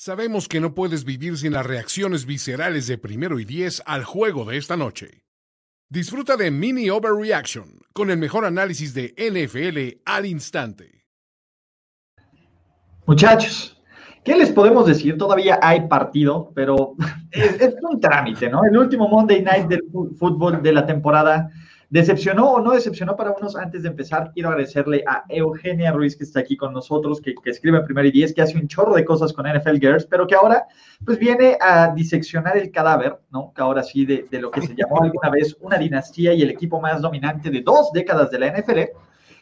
Sabemos que no puedes vivir sin las reacciones viscerales de primero y diez al juego de esta noche. Disfruta de Mini Overreaction con el mejor análisis de NFL al instante. Muchachos, ¿qué les podemos decir? Todavía hay partido, pero es, un trámite, ¿no? El último Monday Night del fútbol de la temporada ¿Decepcionó o no decepcionó para unos? Antes de empezar, quiero agradecerle a Eugenia Ruiz, que está aquí con nosotros, que, escribe en Primer y Diez, que hace un chorro de cosas con NFL Girls, pero que ahora pues viene a diseccionar el cadáver, ¿no? Que ahora sí, de, lo que se llamó alguna vez una dinastía y el equipo más dominante de dos décadas de la NFL.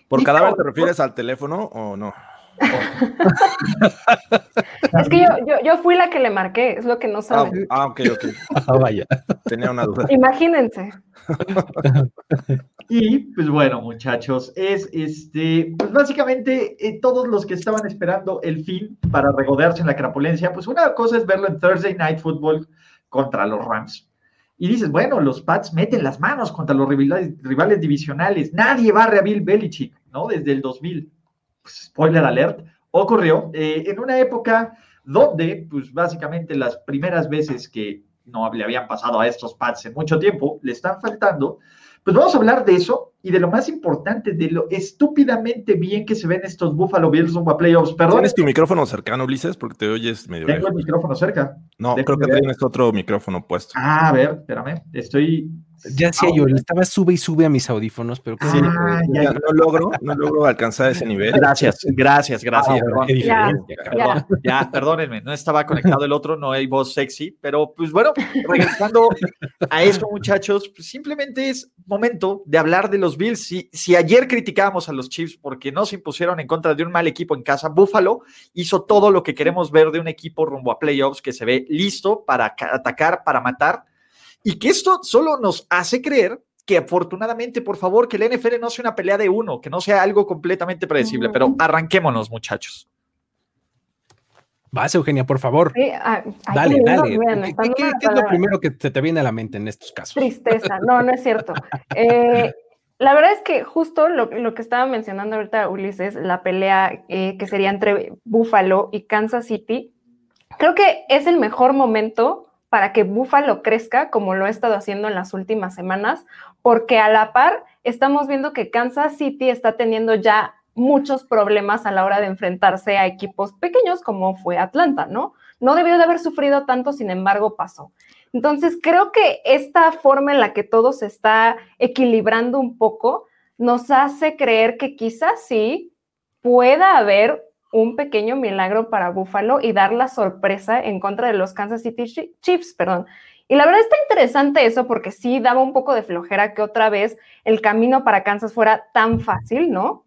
¿Por cadáver te refieres al teléfono o no? es que yo, fui la que le marqué, es lo que no saben. Ah, ah ok, ok. Ah, vaya. Tenía una duda. Imagínense. y pues bueno, muchachos, es este, pues básicamente eh, todos los que estaban esperando el fin para regodearse en la crapulencia, pues una cosa es verlo en Thursday Night Football contra los Rams. Y dices, bueno, los Pats meten las manos contra los rivales, rivales divisionales. Nadie barre a Bill Belichick, ¿no? Desde el 2000 spoiler alert, ocurrió eh, en una época donde, pues básicamente las primeras veces que no le habían pasado a estos Pats en mucho tiempo, le están faltando, pues vamos a hablar de eso y de lo más importante, de lo estúpidamente bien que se ven estos Buffalo Bills rumbo a playoffs. Perdón. ¿Tienes tu micrófono cercano, Ulises? Porque te oyes medio Tengo el micrófono cerca. No, creo que tienes otro micrófono puesto. Ah, a ver, espérame. Estoy ya decía yo, estaba sube y sube a mis audífonos, pero ah, no logro, no logro alcanzar ese nivel. Gracias, gracias, gracias. Ah, ya, perdónenme, no estaba conectado el otro, no hay voz sexy, pero pues bueno, regresando a esto, muchachos, pues simplemente es momento de hablar de los Bills. Si, si ayer criticábamos a los Chiefs porque no se impusieron en contra de un mal equipo en casa, Buffalo hizo todo lo que queremos ver de un equipo rumbo a playoffs que se ve listo para atacar, para matar y que esto solo nos hace creer que afortunadamente, por favor, que el NFL no sea una pelea de uno, que no sea algo completamente predecible, pero arranquémonos, muchachos. Vas, Eugenia, por favor. Ah, dale, dale. ¿Qué, es lo primero que se te viene a la mente en estos casos? Tristeza, no, no es cierto. Eh, la verdad es que justo lo, que estaba mencionando ahorita Ulises, la pelea eh, que sería entre Buffalo y Kansas City, creo que es el mejor momento para que Buffalo crezca como lo ha estado haciendo en las últimas semanas, porque a la par estamos viendo que Kansas City está teniendo ya muchos problemas a la hora de enfrentarse a equipos pequeños como fue Atlanta, ¿no? No debió de haber sufrido tanto, sin embargo, pasó. Entonces, creo que esta forma en la que todo se está equilibrando un poco nos hace creer que quizás sí pueda haber un pequeño milagro para Buffalo y dar la sorpresa en contra de los Kansas City Chiefs, perdón. Y la verdad está interesante eso porque sí daba un poco de flojera que otra vez el camino para Kansas fuera tan fácil, ¿no?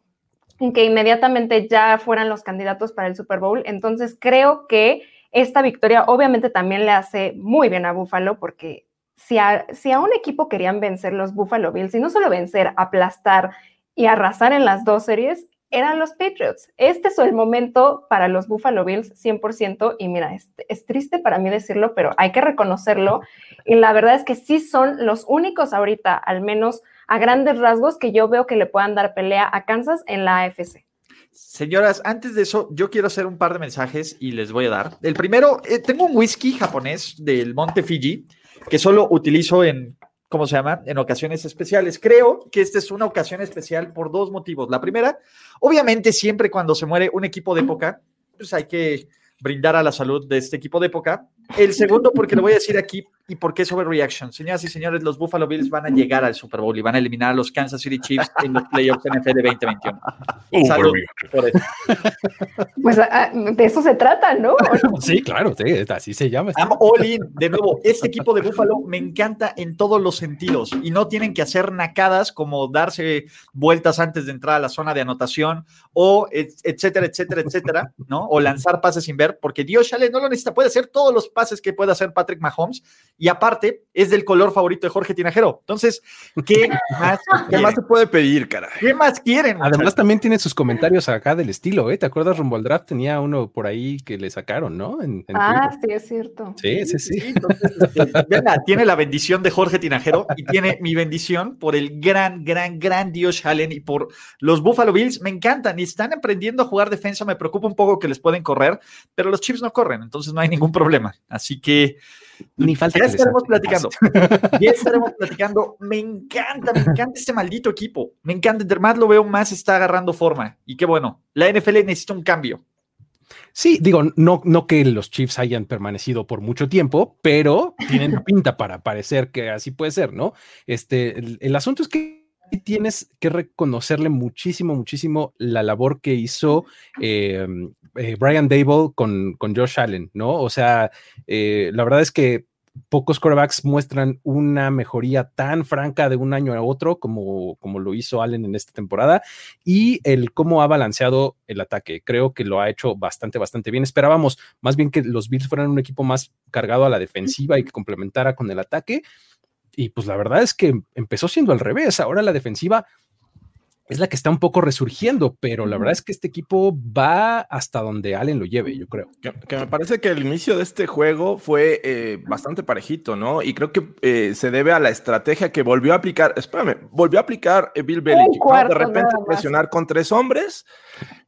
Que inmediatamente ya fueran los candidatos para el Super Bowl. Entonces creo que esta victoria obviamente también le hace muy bien a Buffalo porque si a, si a un equipo querían vencer los Buffalo Bills y no solo vencer, aplastar y arrasar en las dos series, eran los Patriots. Este es el momento para los Buffalo Bills 100% y mira, es, es, triste para mí decirlo, pero hay que reconocerlo. Y la verdad es que sí son los únicos ahorita, al menos a grandes rasgos, que yo veo que le puedan dar pelea a Kansas en la AFC. Señoras, antes de eso, yo quiero hacer un par de mensajes y les voy a dar. El primero, eh, tengo un whisky japonés del Monte Fiji que solo utilizo en ¿cómo se llama? En ocasiones especiales. Creo que esta es una ocasión especial por dos motivos. La primera, obviamente siempre cuando se muere un equipo de época, pues hay que brindar a la salud de este equipo de época. El segundo, porque lo voy a decir aquí, y por qué es overreaction. Señoras y señores, los Buffalo Bills van a llegar al Super Bowl y van a eliminar a los Kansas City Chiefs en los playoffs NFL 2021. Uh, salud por eso. Pues ah, ah, de eso se trata, ¿no? Sí, claro, así se llama. all in. De nuevo, este equipo de Buffalo me encanta en todos los sentidos y no tienen que hacer nacadas como darse vueltas antes de entrar a la zona de anotación o etcétera, etcétera, etcétera, ¿no? O lanzar pases sin ver, porque Dios Chale no lo necesita, puede hacer todos los pases que puede hacer Patrick Mahomes y aparte es del color favorito de Jorge Tinajero. Entonces, ¿qué más, ¿Qué más se puede pedir, cara? ¿Qué más quieren? Además, también tiene sus comentarios acá del estilo, ¿eh? ¿Te acuerdas? Rumbo al draft tenía uno por ahí que le sacaron, ¿no? ah, sí, es cierto. Sí, sí, sí. Este, tiene la bendición de Jorge Tinajero y tiene mi bendición por el gran, gran, gran Dios Allen y por los Buffalo Bills. Me encantan y están aprendiendo a jugar defensa. Me preocupa un poco que les pueden correr, pero los Chiefs no corren, entonces no hay ningún problema. Así que ni falta ya estaremos platicando. Ya estaremos platicando. Me encanta, me encanta este maldito equipo. Me encanta. Entre más lo veo, más está agarrando forma. Y qué bueno. La NFL necesita un cambio. Sí, digo, no, no que los Chiefs hayan permanecido por mucho tiempo, pero tienen pinta para parecer que así puede ser, ¿no? Este, el, asunto es que tienes que reconocerle muchísimo, muchísimo la labor que hizo eh, eh, Brian Dable con, con, Josh Allen, ¿no? O sea, eh, la verdad es que pocos quarterbacks muestran una mejoría tan franca de un año a otro como, como lo hizo Allen en esta temporada y el cómo ha balanceado el ataque. Creo que lo ha hecho bastante, bastante bien. Esperábamos más bien que los Bills fueran un equipo más cargado a la defensiva y que complementara con el ataque. Y pues la verdad es que empezó siendo al revés. Ahora la defensiva es la que está un poco resurgiendo, pero la verdad es que este equipo va hasta donde Allen lo lleve, yo creo. Que, me parece que el inicio de este juego fue eh, bastante parejito, ¿no? Y creo que eh, se debe a la estrategia que volvió a aplicar, espérame, volvió a aplicar eh, Bill Belichick, De repente presionar con tres hombres,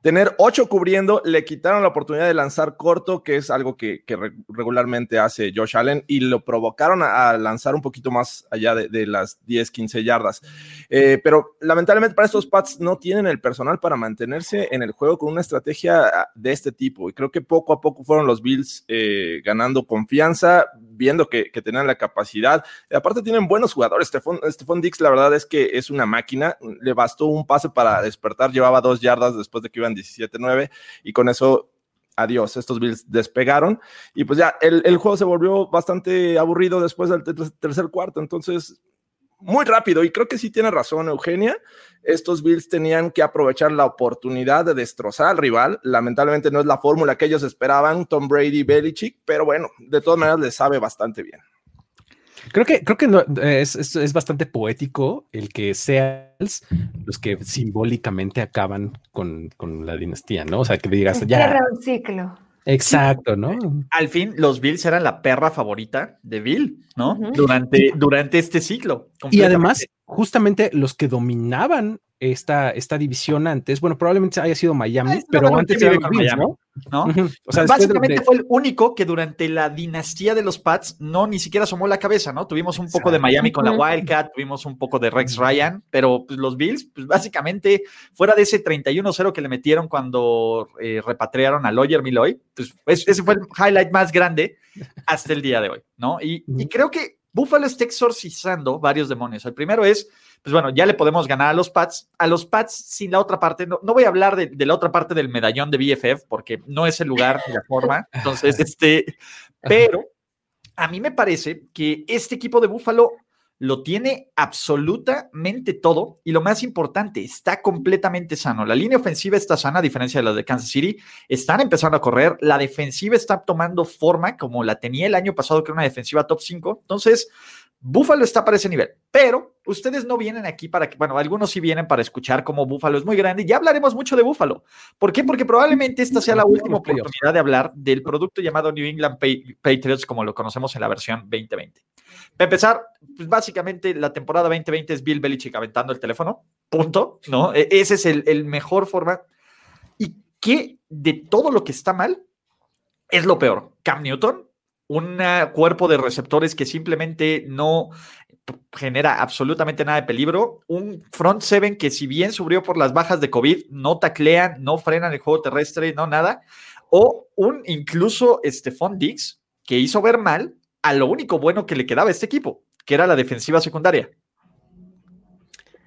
tener ocho cubriendo, le quitaron la oportunidad de lanzar corto, que es algo que, regularmente hace Josh Allen, y lo provocaron a, lanzar un poquito más allá de, de las 10, 15 yardas. pero lamentablemente para estos Pats no tienen el personal para mantenerse en el juego con una estrategia ah, de este tipo. Y creo que poco a poco fueron los Bills eh, ganando confianza, viendo que, tenían la capacidad. aparte tienen buenos jugadores. Stephon, Dix, la verdad es que es una máquina. Le bastó un pase para despertar, llevaba dos yardas después de que iban 17-9 y con eso adiós, estos Bills despegaron y pues ya el, el, juego se volvió bastante aburrido después del tercer cuarto, entonces muy rápido y creo que sí tiene razón Eugenia. Estos Bills tenían que aprovechar la oportunidad de destrozar al rival. Lamentablemente no es la fórmula que ellos esperaban, Tom Brady, Belichick, pero bueno, de todas maneras les sabe bastante bien. Creo que, creo que es, es, bastante poético el que sean los que simbólicamente acaban con, con, la dinastía, ¿no? O sea, que digas ya. un ciclo. Exacto, ¿no? Al fin, los Bills eran la perra favorita de Bill, ¿no? durante, durante este ciclo. Y además, justamente los que dominaban esta, esta división antes, bueno, probablemente haya sido Miami, ah, pero antes era Miami, ¿no? O sea, Básicamente fue el único que durante la dinastía de los Pats no ni siquiera asomó la cabeza, ¿no? Tuvimos un poco de Miami con la Wildcat, tuvimos un poco de Rex Ryan, pero pues, los Bills, pues básicamente, fuera de ese 31-0 que le metieron cuando eh, repatriaron a Lawyer Miloy, pues ese fue el highlight más grande hasta el día de hoy, ¿no? Y, y creo que Buffalo está exorcizando varios demonios. El primero es pues bueno, ya le podemos ganar a los Pats. A los Pats sin la otra parte, no, no voy a hablar de, la otra parte del medallón de BFF porque no es el lugar ni la forma. Entonces, este, pero a mí me parece que este equipo de Búfalo lo tiene absolutamente todo y lo más importante, está completamente sano. La línea ofensiva está sana, a diferencia de la de Kansas City. Están empezando a correr. La defensiva está tomando forma como la tenía el año pasado, que era una defensiva top 5. Entonces, Búfalo está para ese nivel, pero ustedes no vienen aquí para que, bueno, algunos sí vienen para escuchar cómo Búfalo es muy grande. Ya hablaremos mucho de Búfalo. ¿Por qué? Porque probablemente esta sea la última oportunidad de hablar del producto llamado New England Patriots, como lo conocemos en la versión 2020. Para empezar, pues básicamente la temporada 2020 es Bill Belichick aventando el teléfono, punto, ¿no? E-, ese es el, el mejor forma. ¿Y qué de todo lo que está mal es lo peor? Cam Newton un cuerpo de receptores que simplemente no genera absolutamente nada de peligro, un front seven que si bien subió por las bajas de COVID, no taclean, no frenan el juego terrestre, no nada, o un incluso Stephon Dix que hizo ver mal a lo único bueno que le quedaba a este equipo, que era la defensiva secundaria.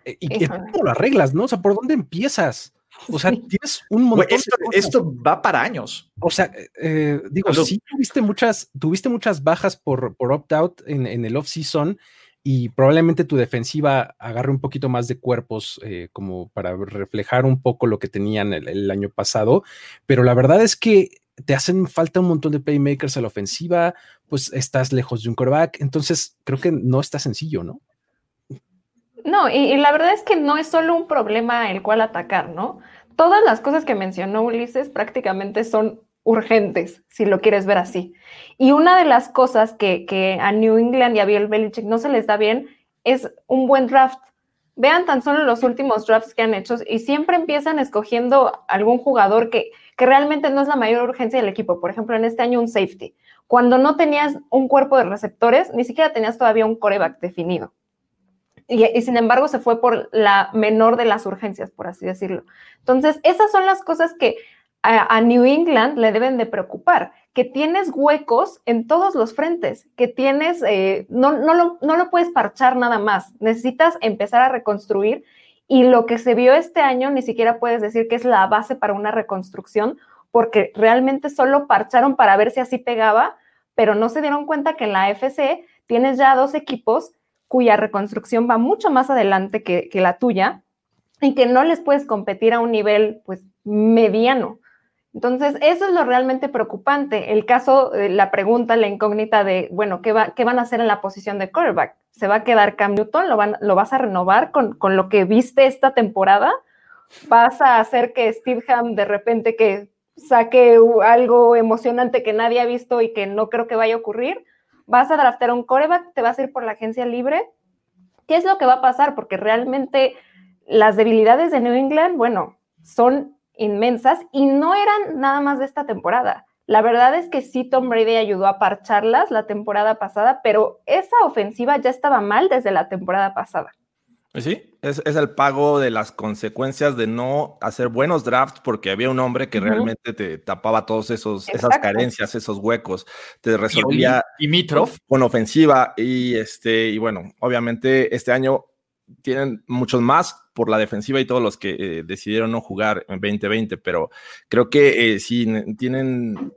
Eh, ¿Y cómo lo arreglas, no? O sea, ¿por dónde empiezas? O sea, tienes un montón esto, va para años. O sea, eh, digo, sí tuviste muchas, tuviste muchas bajas por, por opt-out en, en, el off-season y probablemente tu defensiva agarre un poquito más de cuerpos eh, como para reflejar un poco lo que tenían el, año pasado, pero la verdad es que te hacen falta un montón de playmakers a la ofensiva, pues estás lejos de un quarterback, entonces creo que no está sencillo, ¿no? No, y, la verdad es que no es solo un problema el cual atacar, ¿no? Todas las cosas que mencionó Ulises prácticamente son urgentes, si lo quieres ver así. Y una de las cosas que, que a New England y a Bill Belichick no se les da bien es un buen draft. Vean tan solo los últimos drafts que han hecho y siempre empiezan escogiendo algún jugador que, que realmente no es la mayor urgencia del equipo. Por ejemplo, en este año un safety. Cuando no tenías un cuerpo de receptores, ni siquiera tenías todavía un coreback definido. Y, sin embargo se fue por la menor de las urgencias, por así decirlo. Entonces, esas son las cosas que a, New England le deben de preocupar, que tienes huecos en todos los frentes, que tienes, eh, no, no, lo, no lo puedes parchar nada más, necesitas empezar a reconstruir y lo que se vio este año ni siquiera puedes decir que es la base para una reconstrucción, porque realmente solo parcharon para ver si así pegaba, pero no se dieron cuenta que en la FC tienes ya dos equipos cuya reconstrucción va mucho más adelante que, la tuya y que no les puedes competir a un nivel pues mediano. Entonces, eso es lo realmente preocupante. El caso, la pregunta, la incógnita de, bueno, ¿qué, va, ¿qué van a hacer en la posición de quarterback? ¿Se va a quedar Cam Newton? ¿Lo, van, ¿Lo vas a renovar con, con lo que viste esta temporada? ¿Vas a hacer que Steve Ham de repente que saque algo emocionante que nadie ha visto y que no creo que vaya a ocurrir? Vas a draftear un coreback, te vas a ir por la agencia libre. ¿Qué es lo que va a pasar? Porque realmente las debilidades de New England, bueno, son inmensas y no eran nada más de esta temporada. La verdad es que sí, Tom Brady ayudó a parcharlas la temporada pasada, pero esa ofensiva ya estaba mal desde la temporada pasada. Sí, es, el pago de las consecuencias de no hacer buenos drafts porque había un hombre que realmente te tapaba todos esos esas carencias, esos huecos, te resolvía con ofensiva y este y bueno, obviamente este año tienen muchos más por la defensiva y todos los que eh, decidieron no jugar en 2020, pero creo que eh, sí tienen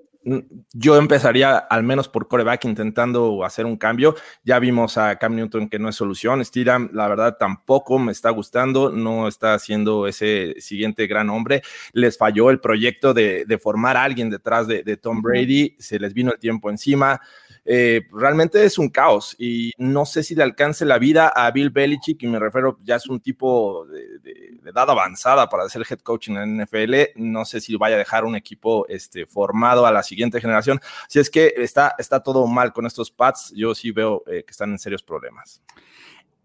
yo empezaría al menos por coreback intentando hacer un cambio. Ya vimos a Cam Newton que no es solución. Steedham, la verdad, tampoco me está gustando. No está haciendo ese siguiente gran hombre. Les falló el proyecto de, formar a alguien detrás de Tom Brady. Se les vino el tiempo encima. Eh, realmente es un caos y no sé si le alcance la vida a Bill Belichick, y me refiero, ya es un tipo de, edad avanzada para ser head coach en la NFL, no sé si vaya a dejar un equipo este, formado a la siguiente generación. Si es que está, está todo mal con estos Pats, yo sí veo eh, que están en serios problemas.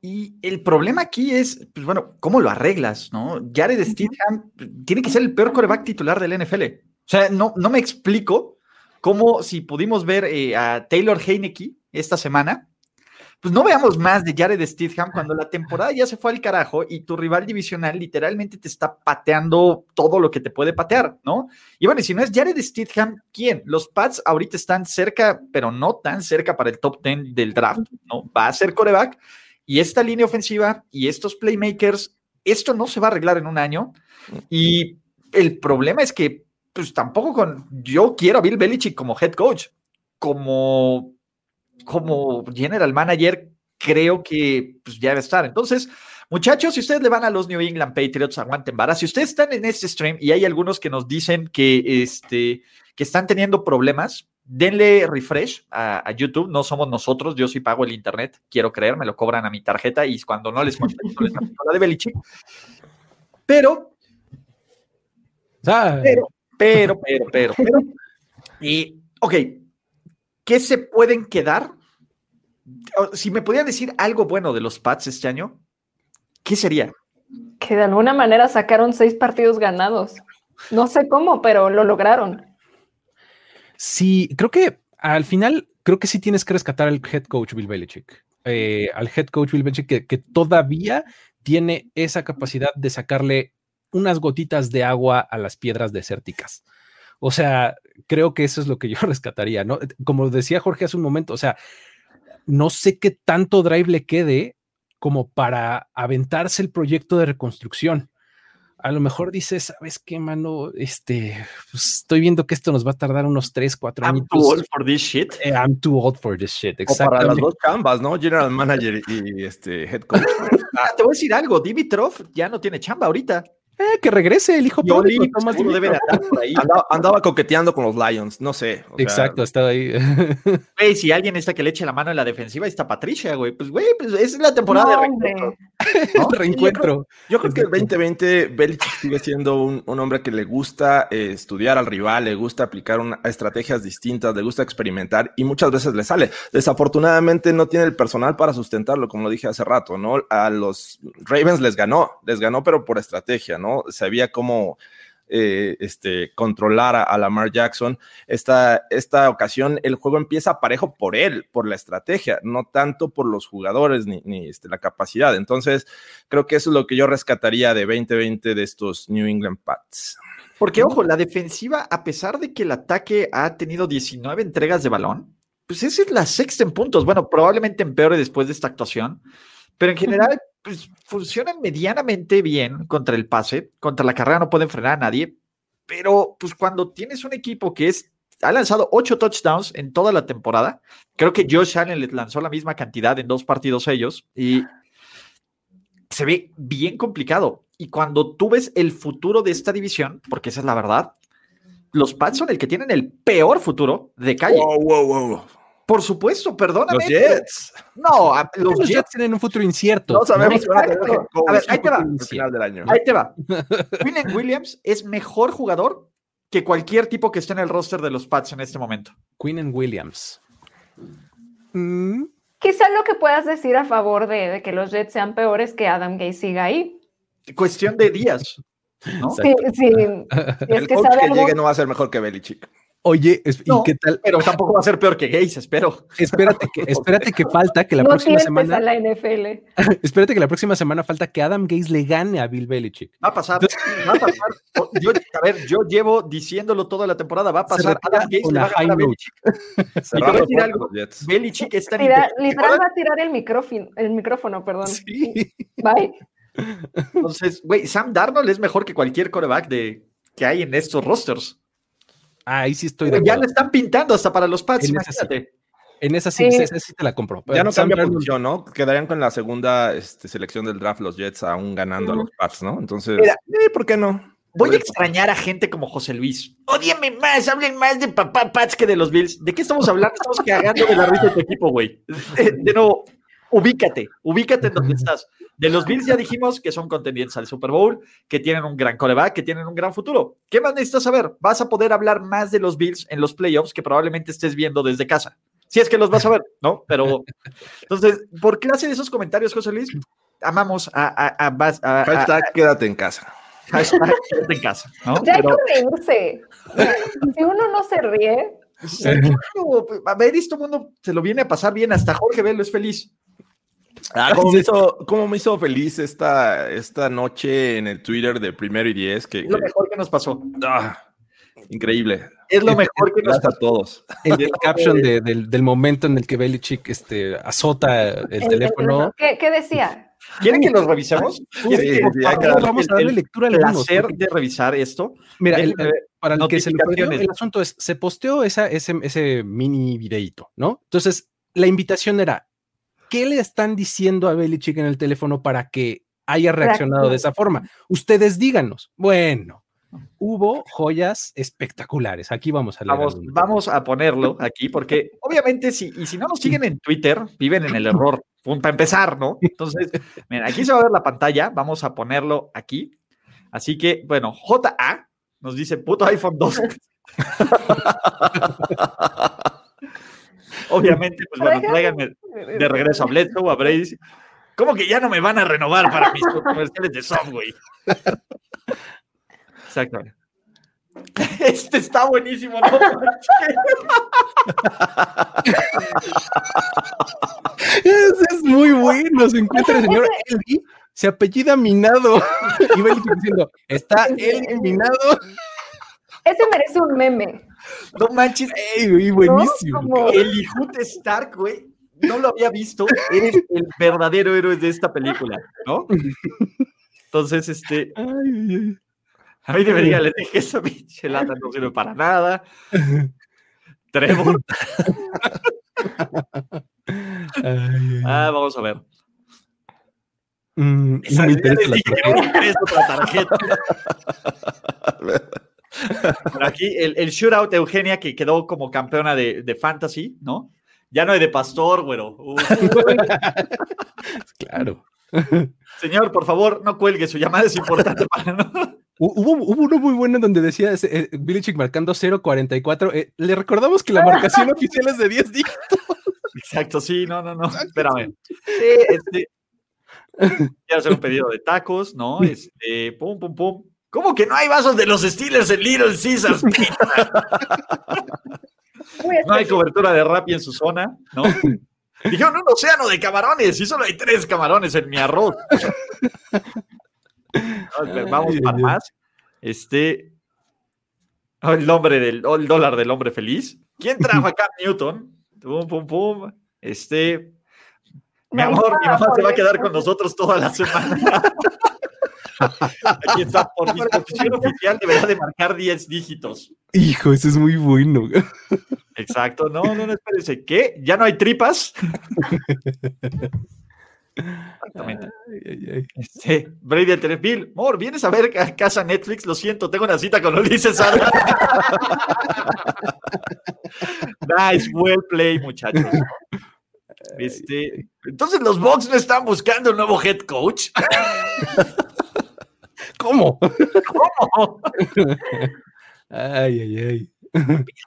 Y el problema aquí es, pues bueno, ¿cómo lo arreglas? ¿no? Jared Stidham tiene que ser el peor coreback titular del NFL. O sea, no, no me explico como si pudimos ver eh, a Taylor Heineke esta semana, pues no veamos más de Jared Stidham cuando la temporada ya se fue al carajo y tu rival divisional literalmente te está pateando todo lo que te puede patear, ¿no? Y bueno, y si no es Jared Stidham, ¿quién? Los Pats ahorita están cerca, pero no tan cerca para el top 10 del draft, ¿no? Va a ser coreback y esta línea ofensiva y estos playmakers, esto no se va a arreglar en un año y el problema es que pues tampoco con. Yo quiero a Bill Belichick como head coach, como, como general manager, creo que pues, ya debe estar. Entonces, muchachos, si ustedes le van a los New England Patriots, aguanten vara. Si ustedes están en este stream y hay algunos que nos dicen que, este, que están teniendo problemas, denle refresh a, YouTube. No somos nosotros, yo sí pago el internet, quiero creer, me lo cobran a mi tarjeta y cuando no les contesto, les la de Belichick. Pero, pero pero, pero, pero, pero. Y, ok, ¿qué se pueden quedar? Si me podían decir algo bueno de los Pats este año, ¿qué sería? Que de alguna manera sacaron seis partidos ganados. No sé cómo, pero lo lograron. Sí, creo que al final, creo que sí tienes que rescatar al head coach Bill Belichick. Eh, al head coach Bill Belichick que, que todavía tiene esa capacidad de sacarle unas gotitas de agua a las piedras desérticas. O sea, creo que eso es lo que yo rescataría, ¿no? Como decía Jorge hace un momento, o sea, no sé qué tanto drive le quede como para aventarse el proyecto de reconstrucción. A lo mejor dices, ¿sabes qué, mano? Este, pues, estoy viendo que esto nos va a tardar unos 3, 4 años. I'm too old for this shit. Eh, I'm too old for this shit, exacto. para las dos chambas, ¿no? General Manager y este head coach. Ah, te voy a decir algo, Dimitrov ya no tiene chamba ahorita. Eh, que regrese el hijo pródigo. debe de andar por ahí. Andaba, coqueteando con los Lions, no sé. Exacto, estaba ahí. Güey, si alguien está que le eche la mano en la defensiva, está Patricia, güey. Pues, güey, pues es la temporada de reencuentro. reencuentro. Yo creo, que el 2020 Belichick sigue siendo un, hombre que le gusta eh, estudiar al rival, le gusta aplicar estrategias distintas, le gusta experimentar y muchas veces le sale. Desafortunadamente no tiene el personal para sustentarlo, como lo dije hace rato, ¿no? A los Ravens les ganó, les ganó, pero por estrategia, ¿no? Sabía cómo eh, este, controlar a, Lamar Jackson. Esta, esta ocasión el juego empieza parejo por él, por la estrategia, no tanto por los jugadores ni, este, la capacidad. Entonces, creo que eso es lo que yo rescataría de 2020 de estos New England Pats. Porque, ojo, la defensiva, a pesar de que el ataque ha tenido 19 entregas de balón, pues esa es la sexta en puntos. Bueno, probablemente empeore después de esta actuación, pero en general pues, funcionan medianamente bien contra el pase, contra la carrera no pueden frenar a nadie, pero pues cuando tienes un equipo que es ha lanzado ocho touchdowns en toda la temporada. Creo que Josh Allen le lanzó la misma cantidad en dos partidos ellos y se ve bien complicado. Y cuando tú ves el futuro de esta división, porque esa es la verdad, los Pats son el que tienen el peor futuro de calle. Wow, wow, wow. Por supuesto, perdóname. Los Jets. No, los, Jets, tienen un futuro incierto. No sabemos a A ver, ahí te va. Final del año. Ahí te va. William Williams es mejor jugador que cualquier tipo que esté en el roster de los Pats en este momento. Quinn Williams. Mm. Quizá lo que puedas decir a favor de, que los Jets sean peores que Adam Gay siga ahí. Cuestión de días. ¿no? Sí, sí. el que coach que llegue no va a ser mejor que Belichick. Oye, ¿y qué tal? Pero tampoco va a ser peor que Gays, espero. Espérate que, espérate que falta que la próxima semana. A la NFL. espérate que la próxima semana falta que Adam Gates le gane a Bill Belichick. Va a pasar. Va a pasar. Yo, a ver, yo llevo diciéndolo toda la temporada. Va a pasar. Adam Gates le va a ganar a Belichick. y te voy a decir algo. Belichick está Literal va a tirar el micrófono, el micrófono, perdón. Sí. Bye. Entonces, güey, Sam Darnold es mejor que cualquier coreback de, que hay en estos rosters. Ah, ahí sí estoy. ya le están pintando hasta para los Pats, en imagínate. Esa sí. En esa sí, esa sí te la compro. Ya no cambia posición, ¿no? Quedarían con la segunda este, selección del draft los Jets aún ganando a los Pats, ¿no? Entonces, eh, ¿por qué no? Voy a extrañar a gente como José Luis. Odíame más, hablen más de papá Pats que de los Bills. ¿De qué estamos hablando? Estamos cagando de la risa de tu equipo, güey. De nuevo, ubícate, ubícate en donde estás. De los Bills ya dijimos que son contendientes al Super Bowl, que tienen un gran coreback, que tienen un gran futuro. ¿Qué más necesitas saber? Vas a poder hablar más de los Bills en los playoffs que probablemente estés viendo desde casa. Si es que los vas a ver, ¿no? Pero, entonces, ¿por qué hacen esos comentarios, José Luis? Amamos a... a, a, Hashtag quédate en casa. Hashtag quédate en casa, ¿no? Ya hay que reírse. Si uno no se ríe... A ver, esto mundo se lo viene a pasar bien, hasta Jorge Velo es feliz. Ah, ¿cómo, me hizo, ¿cómo, me hizo, feliz esta, esta noche en el Twitter de Primero y Diez? Que, es lo mejor que nos pasó. Ah, increíble. Es lo mejor que nos pasó a todos. El, caption del, del, momento en el que Belichick este, azota el, teléfono. ¿Qué, ¿Qué, decía? ¿Quieren que los revisemos? Sí, vamos a darle lectura al placer de revisar esto. Mira, para el que se le el asunto es, se posteó esa, ese, ese mini videíto, ¿no? Entonces, la invitación era, ¿qué le están diciendo a Belichick en el teléfono para que haya reaccionado de esa forma? Ustedes díganos. Bueno, hubo joyas espectaculares. Aquí vamos a leer vamos, vamos a ponerlo aquí, porque obviamente si, y si no nos siguen en Twitter, viven en el error. Para empezar, ¿no? Entonces, mira, aquí se va a ver la pantalla. Vamos a ponerlo aquí. Así que, bueno, JA nos dice puto iPhone 12. Obviamente, pues bueno, tráiganme de regreso a Bledsoe, a Brady. ¿Cómo que ya no me van a renovar para mis comerciales de software? Exactamente. Este está buenísimo, ¿no? es, es, muy bueno. Se encuentra el señor Eli, se apellida Minado. Y va diciendo, está Eli Minado. Ese merece un meme. No manches. Ey, buenísimo. El Hijut Stark, güey. No lo había visto. Eres el verdadero héroe de esta película, ¿no? Entonces, este. A mí debería le dije esa pinche lata no sirve para nada. Trevor. ah, vamos a ver. Mm, no me interesa la tarjeta. Por aquí el, el shootout de Eugenia que quedó como campeona de, de fantasy, ¿no? Ya no hay de pastor, güero. Uh. Claro. Señor, por favor, no cuelgue, su llamada es importante para no. Hu- Hubo, hubo uno muy bueno donde decía eh, Belichick marcando 0.44. Eh, le recordamos que la marcación oficial es de 10 dígitos. Exacto, sí, no, no, no. Espérame. Sí, este. Quiero hacer un pedido de tacos, ¿no? Este, pum, pum, pum. ¿Cómo que no hay vasos de los Steelers en Little Caesars? No hay cobertura de Rappi en su zona, ¿no? Dijeron un océano de camarones y solo hay tres camarones en mi arroz. No, Vamos para más. Este. oh, el nombre del oh, el dólar del hombre feliz. ¿Quién trajo acá Newton? Pum, pum, pum. Este. Mi amor, mi mamá se va a quedar con nosotros toda la semana. Aquí está, por disposición oficial deberá de marcar 10 dígitos. Hijo, ese es muy bueno. Exacto, no, no, no, espérense, ¿qué? ¿Ya no hay tripas? Exactamente. Ay, ay, ay. Este, Brady el Bill, Mor, ¿vienes a ver a casa Netflix? Lo siento, tengo una cita con Ulises Sada. nice, well play, muchachos. Este, entonces los Bucks no están buscando un nuevo head coach. ¿Cómo? ¿Cómo? Ay, ay, ay.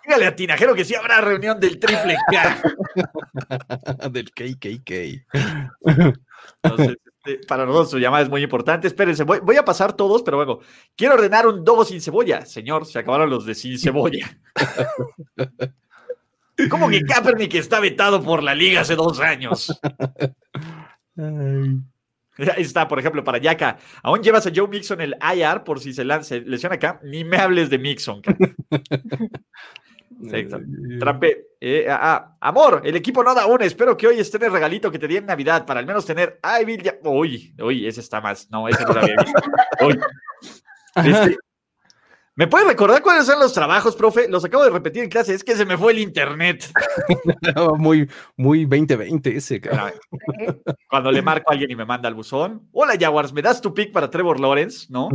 Dígale a Tinajero que sí habrá reunión del triple K. Del KKK. Entonces, este, para nosotros su llamada es muy importante. Espérense, voy, voy a pasar todos, pero luego quiero ordenar un dogo sin cebolla. Señor, se acabaron los de sin cebolla. ¿Cómo que Kaepernick está vetado por la liga hace dos años? Ay. Ahí está, por ejemplo, para Yaka. Aún llevas a Joe Mixon el IR por si se, lanza, lesiona acá. Ni me hables de Mixon. Sí. Trampe. Eh, ah, ah, amor, el equipo no da una. Espero que hoy esté en el regalito que te di en Navidad para al menos tener. Ay, Bill, ya. Uy, uy, ese está más. No, ese no lo había visto. Uy. Este, ¿Me puede recordar cuáles son los trabajos, profe? Los acabo de repetir en clase. Es que se me fue el internet. muy, muy 2020 ese, cabrón. Cuando le marco a alguien y me manda al buzón. Hola, Jaguars, ¿me das tu pick para Trevor Lawrence? ¿No?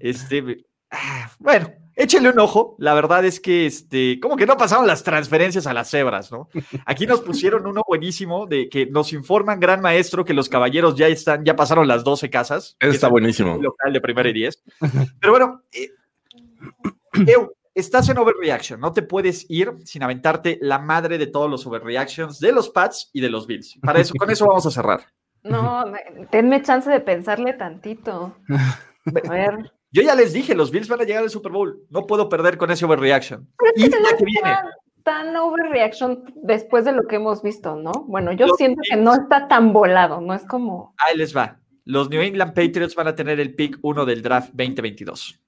Este. ah, Bueno, échenle un ojo. La verdad es que, este, como que no pasaron las transferencias a las cebras, ¿no? Aquí nos pusieron uno buenísimo de que nos informan, gran maestro, que los caballeros ya están, ya pasaron las 12 casas. Eso está Es buenísimo. el local de primera y 10. Pero bueno, eh, Eu, estás en overreaction. No te puedes ir sin aventarte la madre de todos los overreactions de los Pats y de los Bills. Para eso, con eso vamos a cerrar. No, me- denme chance de pensarle tantito. A ver. Yo ya les dije, los Bills van a llegar al Super Bowl. No puedo perder con ese overreaction. Pero es Y que no la que viene. está tan overreaction después de lo que hemos visto, ¿no? Bueno, yo Los siento que no está tan volado, no es como. Ahí les va. Los New England Patriots van a tener el pick 1 del draft 2022.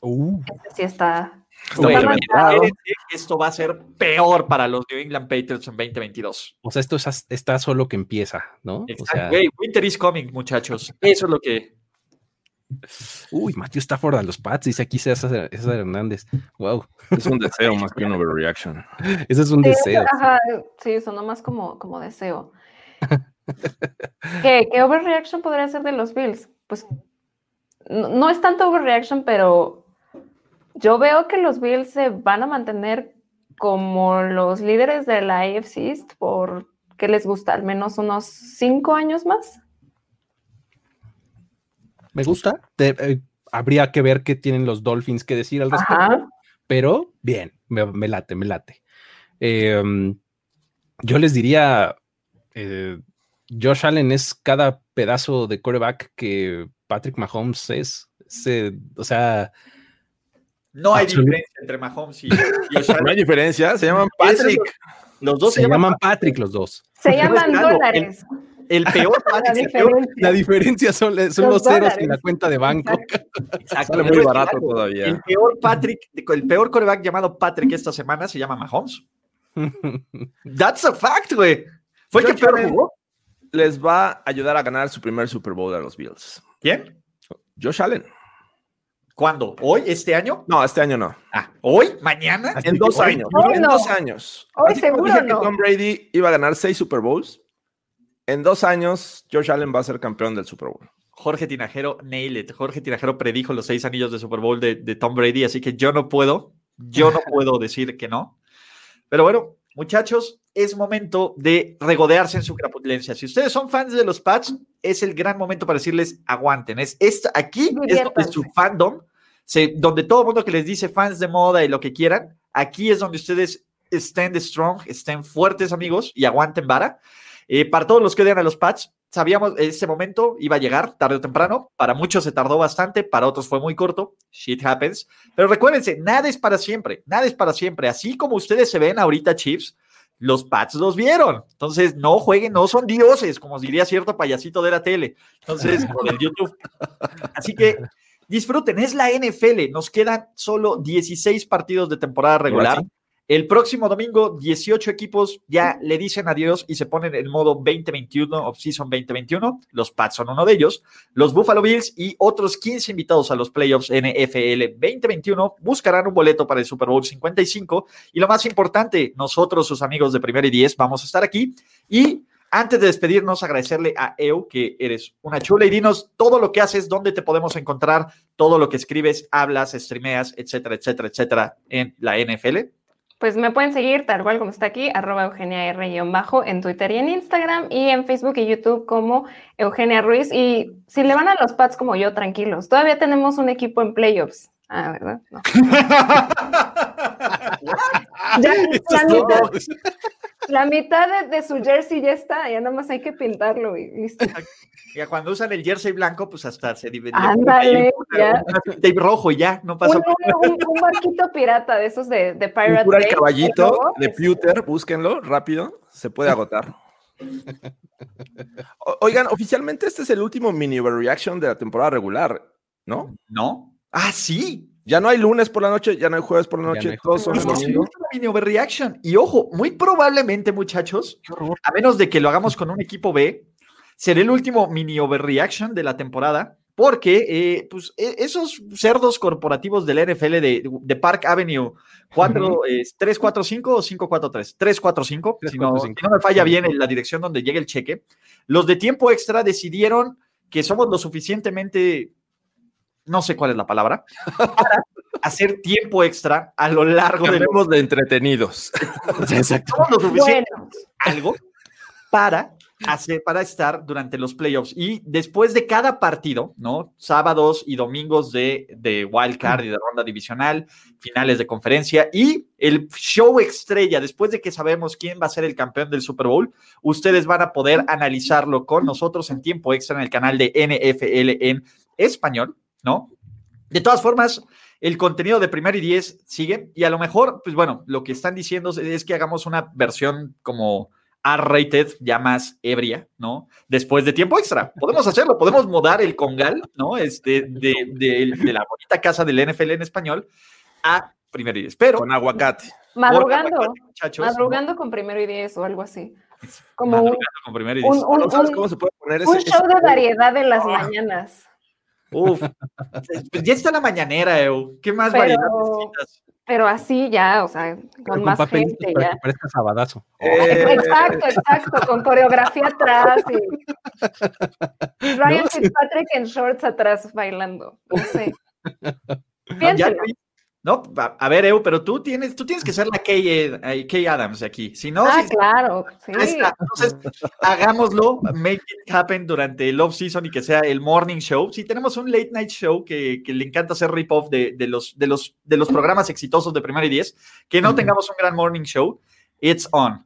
Uh, este sí está. Bueno, esto va a ser peor para los New England Patriots en 2022. o sea, esto es está solo que empieza, ¿no? O sea, winter is coming, muchachos. Eso es lo que. uy, Matthew Stafford a los Pats, dice aquí César, César Hernández. Wow, Es un deseo más que un overreaction. ese es un Sí, deseo. ajá, sí, sonó más como, como deseo. ¿Qué, ¿Qué overreaction podría ser de los Bills? Pues no, no es tanto overreaction, pero yo veo que los Bills se van a mantener como los líderes de la AFC East por, ¿qué les gusta? Al menos unos cinco años más. Me gusta. Te- eh, habría que ver qué tienen los Dolphins que decir al respecto. Ajá. pero bien, me, me late, me late. Eh, yo les diría, eh, Josh Allen es cada pedazo de coreback que Patrick Mahomes es. Se- o sea, No hay diferencia entre Mahomes y. No hay diferencia, se llaman Patrick. lo- Los dos se llaman Patrick los dos. Se Pues, llaman dólares. El peor La Patrick, diferencia. La diferencia son, son los, Los ceros en la cuenta de banco. exacto, Sale muy barato algo, todavía. El peor Patrick, el peor coreback llamado Patrick esta semana se llama Mahomes. That's a fact, güey. Fue el que peor jugó. Les va a ayudar a ganar su primer Super Bowl a los Bills. ¿Quién? Josh Allen. ¿Cuándo? ¿Hoy? ¿Este año? No, este año no. Ah, ¿hoy? ¿Mañana? En dos años. Hoy En no. dos años. Hoy Así seguro dije que no. Tom Brady iba a ganar seis Super Bowls. En dos años, Josh Allen va a ser campeón del Super Bowl. Jorge Tinajero, nail it. Jorge Tinajero predijo los seis anillos de Super Bowl de, de Tom Brady, así que yo no puedo, yo no puedo decir que no. Pero bueno, muchachos, es momento de regodearse en su crapulencia. Si ustedes son fans de los Pats, es el gran momento para decirles aguanten. Es, esta, aquí es donde su fandom, se, donde todo el mundo que les dice fans de moda y lo que quieran, aquí es donde ustedes estén strong, estén fuertes amigos y aguanten vara. Eh, para todos los que odian a los Pats, sabíamos ese momento iba a llegar tarde o temprano. Para muchos se tardó bastante, para otros fue muy corto. Shit happens. Pero recuérdense, nada es para siempre, nada es para siempre. Así como ustedes se ven ahorita, Chiefs, los Pats los vieron. Entonces, no jueguen, no son dioses, como diría cierto payasito de la tele. Entonces, por el YouTube. Así que disfruten, es la NFL. Nos quedan solo 16 partidos de temporada regular. El próximo domingo, 18 equipos ya le dicen adiós y se ponen en modo 2021, off-season 2021. Los Pats son uno de ellos. Los Buffalo Bills y otros 15 invitados a los playoffs NFL 2021 buscarán un boleto para el Super Bowl 55. Y lo más importante, nosotros, sus amigos de Primero y Diez, vamos a estar aquí. Y antes de despedirnos, agradecerle a Eu, que eres una chula, y dinos todo lo que haces, dónde te podemos encontrar, todo lo que escribes, hablas, streameas, etcétera, etcétera, etcétera, en la NFL. Pues me pueden seguir tal cual como está aquí, arroba Eugenia R-bajo en Twitter y en Instagram y en Facebook y YouTube como Eugenia Ruiz. Y si le van a los pads como yo, tranquilos. Todavía tenemos un equipo en playoffs. Ah, ¿verdad? No. ya, la, mitad, la mitad de, su jersey ya está, ya nada más hay que pintarlo y listo. Ya cuando usan el jersey blanco, pues hasta se divide. Ándale, ya. Tape rojo y ya, no pasa un, un, un, barquito pirata de esos de, de Pirate Bay. el caballito de Pewter, búsquenlo rápido, se puede agotar. Oigan, oficialmente este es el último mini overreaction de la temporada regular, ¿no? No. Ah, sí. Ya no hay lunes por la noche, ya no hay jueves por la noche, todos son el domingo. Mini overreaction. Y ojo, muy probablemente, muchachos, a menos de que lo hagamos con un equipo B, será el último mini overreaction de la temporada, porque eh, pues, e, esos cerdos corporativos del NFL de, de Park Avenue 4, 3, 4, 5 o 5, 4, 3, 3, 4, 5, si no, si no me falla bien en la dirección donde llegue el cheque, los de tiempo extra decidieron que somos lo suficientemente no sé cuál es la palabra, para hacer tiempo extra a lo largo de, los... de entretenidos. Exacto. Somos lo suficiente algo para hacer, para estar durante los playoffs. Y después de cada partido, ¿no? Sábados y domingos de, de wild card y de ronda divisional, finales de conferencia y el show estrella, después de que sabemos quién va a ser el campeón del Super Bowl, ustedes van a poder analizarlo con nosotros en tiempo extra en el canal de NFL en español, ¿no? De todas formas, el contenido de primer y diez sigue y a lo mejor, pues bueno, lo que están diciendo es que hagamos una versión como R-rated, ya más ebria, ¿no? Después de tiempo extra. Podemos hacerlo, podemos modar el congal, ¿no? Este, de, de, de la bonita casa del NFL en español a primero y diez. Pero. Con aguacate. Madrugando. Aguacate, madrugando ¿no? con primero y diez o algo así. Como un, con primero y diez. Un, un, ¿Cómo se puede poner un ese, show ese... de variedad en las oh. mañanas. Uf, pues ya está la mañanera, Eu. ¿Qué más pero, variedad necesitas? Pero así ya, o sea, con, con más gente para ya. que parezca sabadazo. Eh, Exacto, exacto, con coreografía atrás y Ryan No. Fitzpatrick en shorts atrás bailando. No sé. Piénselo. No, a, a ver, Eu, pero tú tienes, tú tienes que ser la Kay, eh, Kay Adams aquí. Si no, ah, si- claro, sí. Entonces, hagámoslo, make it happen durante el off-season y que sea el morning show. Si tenemos un late night show que, que le encanta hacer rip-off de, de los, de, los, de los programas exitosos de Primera y Diez, que no tengamos un gran morning show, it's on.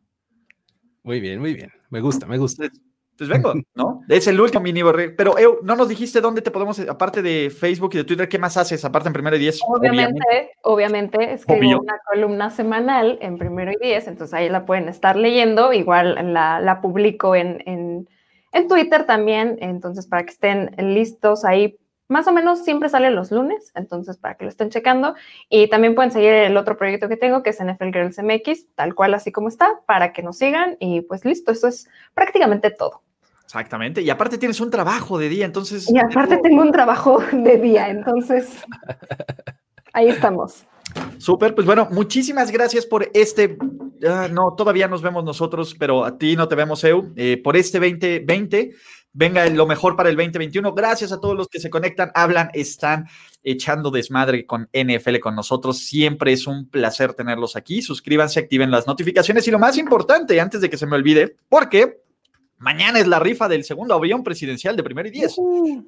Muy bien, muy bien. Me gusta, me gusta. Entonces, pues vengo, ¿no? Es el último mini borre- Pero, Eu, no nos dijiste dónde te podemos, aparte de Facebook y de Twitter, ¿qué más haces aparte en Primera y Diez? Obviamente, obviamente, escribo Obvio. una columna semanal en primero y diez, entonces ahí la pueden estar leyendo. Igual la, la publico en, en, en Twitter también, entonces para que estén listos ahí. Más o menos siempre sale los lunes, entonces para que lo estén checando. Y también pueden seguir el otro proyecto que tengo, que es NFL Girls MX, tal cual así como está, para que nos sigan. Y pues listo, eso es prácticamente todo. Exactamente. Y aparte tienes un trabajo de día, entonces. Y aparte tengo un trabajo de día, entonces ahí estamos. Súper, pues bueno, muchísimas gracias por este ah, no, todavía nos vemos nosotros, pero a ti no te vemos, Eu. Eh, por este 2020, venga lo mejor para el 2021. Gracias a todos los que se conectan, hablan, están echando desmadre con NFL con nosotros. Siempre es un placer tenerlos aquí. Suscríbanse, activen las notificaciones y lo más importante, antes de que se me olvide, porque mañana es la rifa del segundo avión presidencial de primero y diez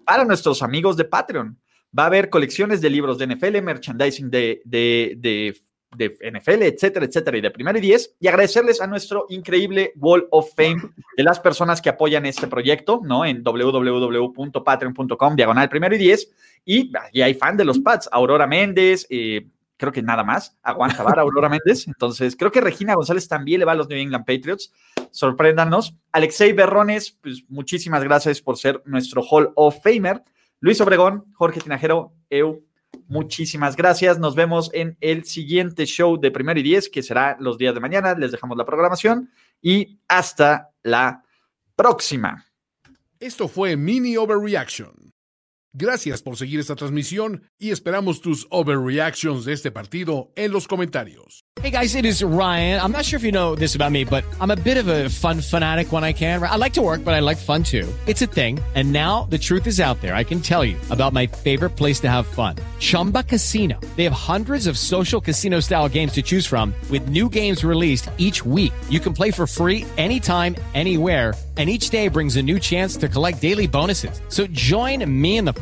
para nuestros amigos de Patreon. Va a haber colecciones de libros de NFL, merchandising de, de, de de NFL, etcétera, etcétera, y de primero y diez, y agradecerles a nuestro increíble Wall of Fame de las personas que apoyan este proyecto, ¿no? En www.patreon.com, diagonal primero y diez, y, y hay fan de los Pats, Aurora Méndez, eh, creo que nada más, aguanta vara Aurora Méndez, entonces creo que Regina González también le va a los New England Patriots, sorpréndanos. Alexei Berrones, pues muchísimas gracias por ser nuestro Hall of Famer. Luis Obregón, Jorge Tinajero, Eu, Muchísimas gracias. Nos vemos en el siguiente show de Primero y Diez, que será los días de mañana. Les dejamos la programación y hasta la próxima. Esto fue Mini Overreaction. Gracias por seguir esta transmisión y esperamos tus overreactions de este partido en los comentarios. Hey guys, it is Ryan. I'm not sure if you know this about me, but I'm a bit of a fun fanatic when I can. I like to work, but I like fun too. It's a thing. And now the truth is out there. I can tell you about my favorite place to have fun. Chumba Casino. They have hundreds of social casino style games to choose from with new games released each week. You can play for free anytime, anywhere and each day brings a new chance to collect daily bonuses. So join me in the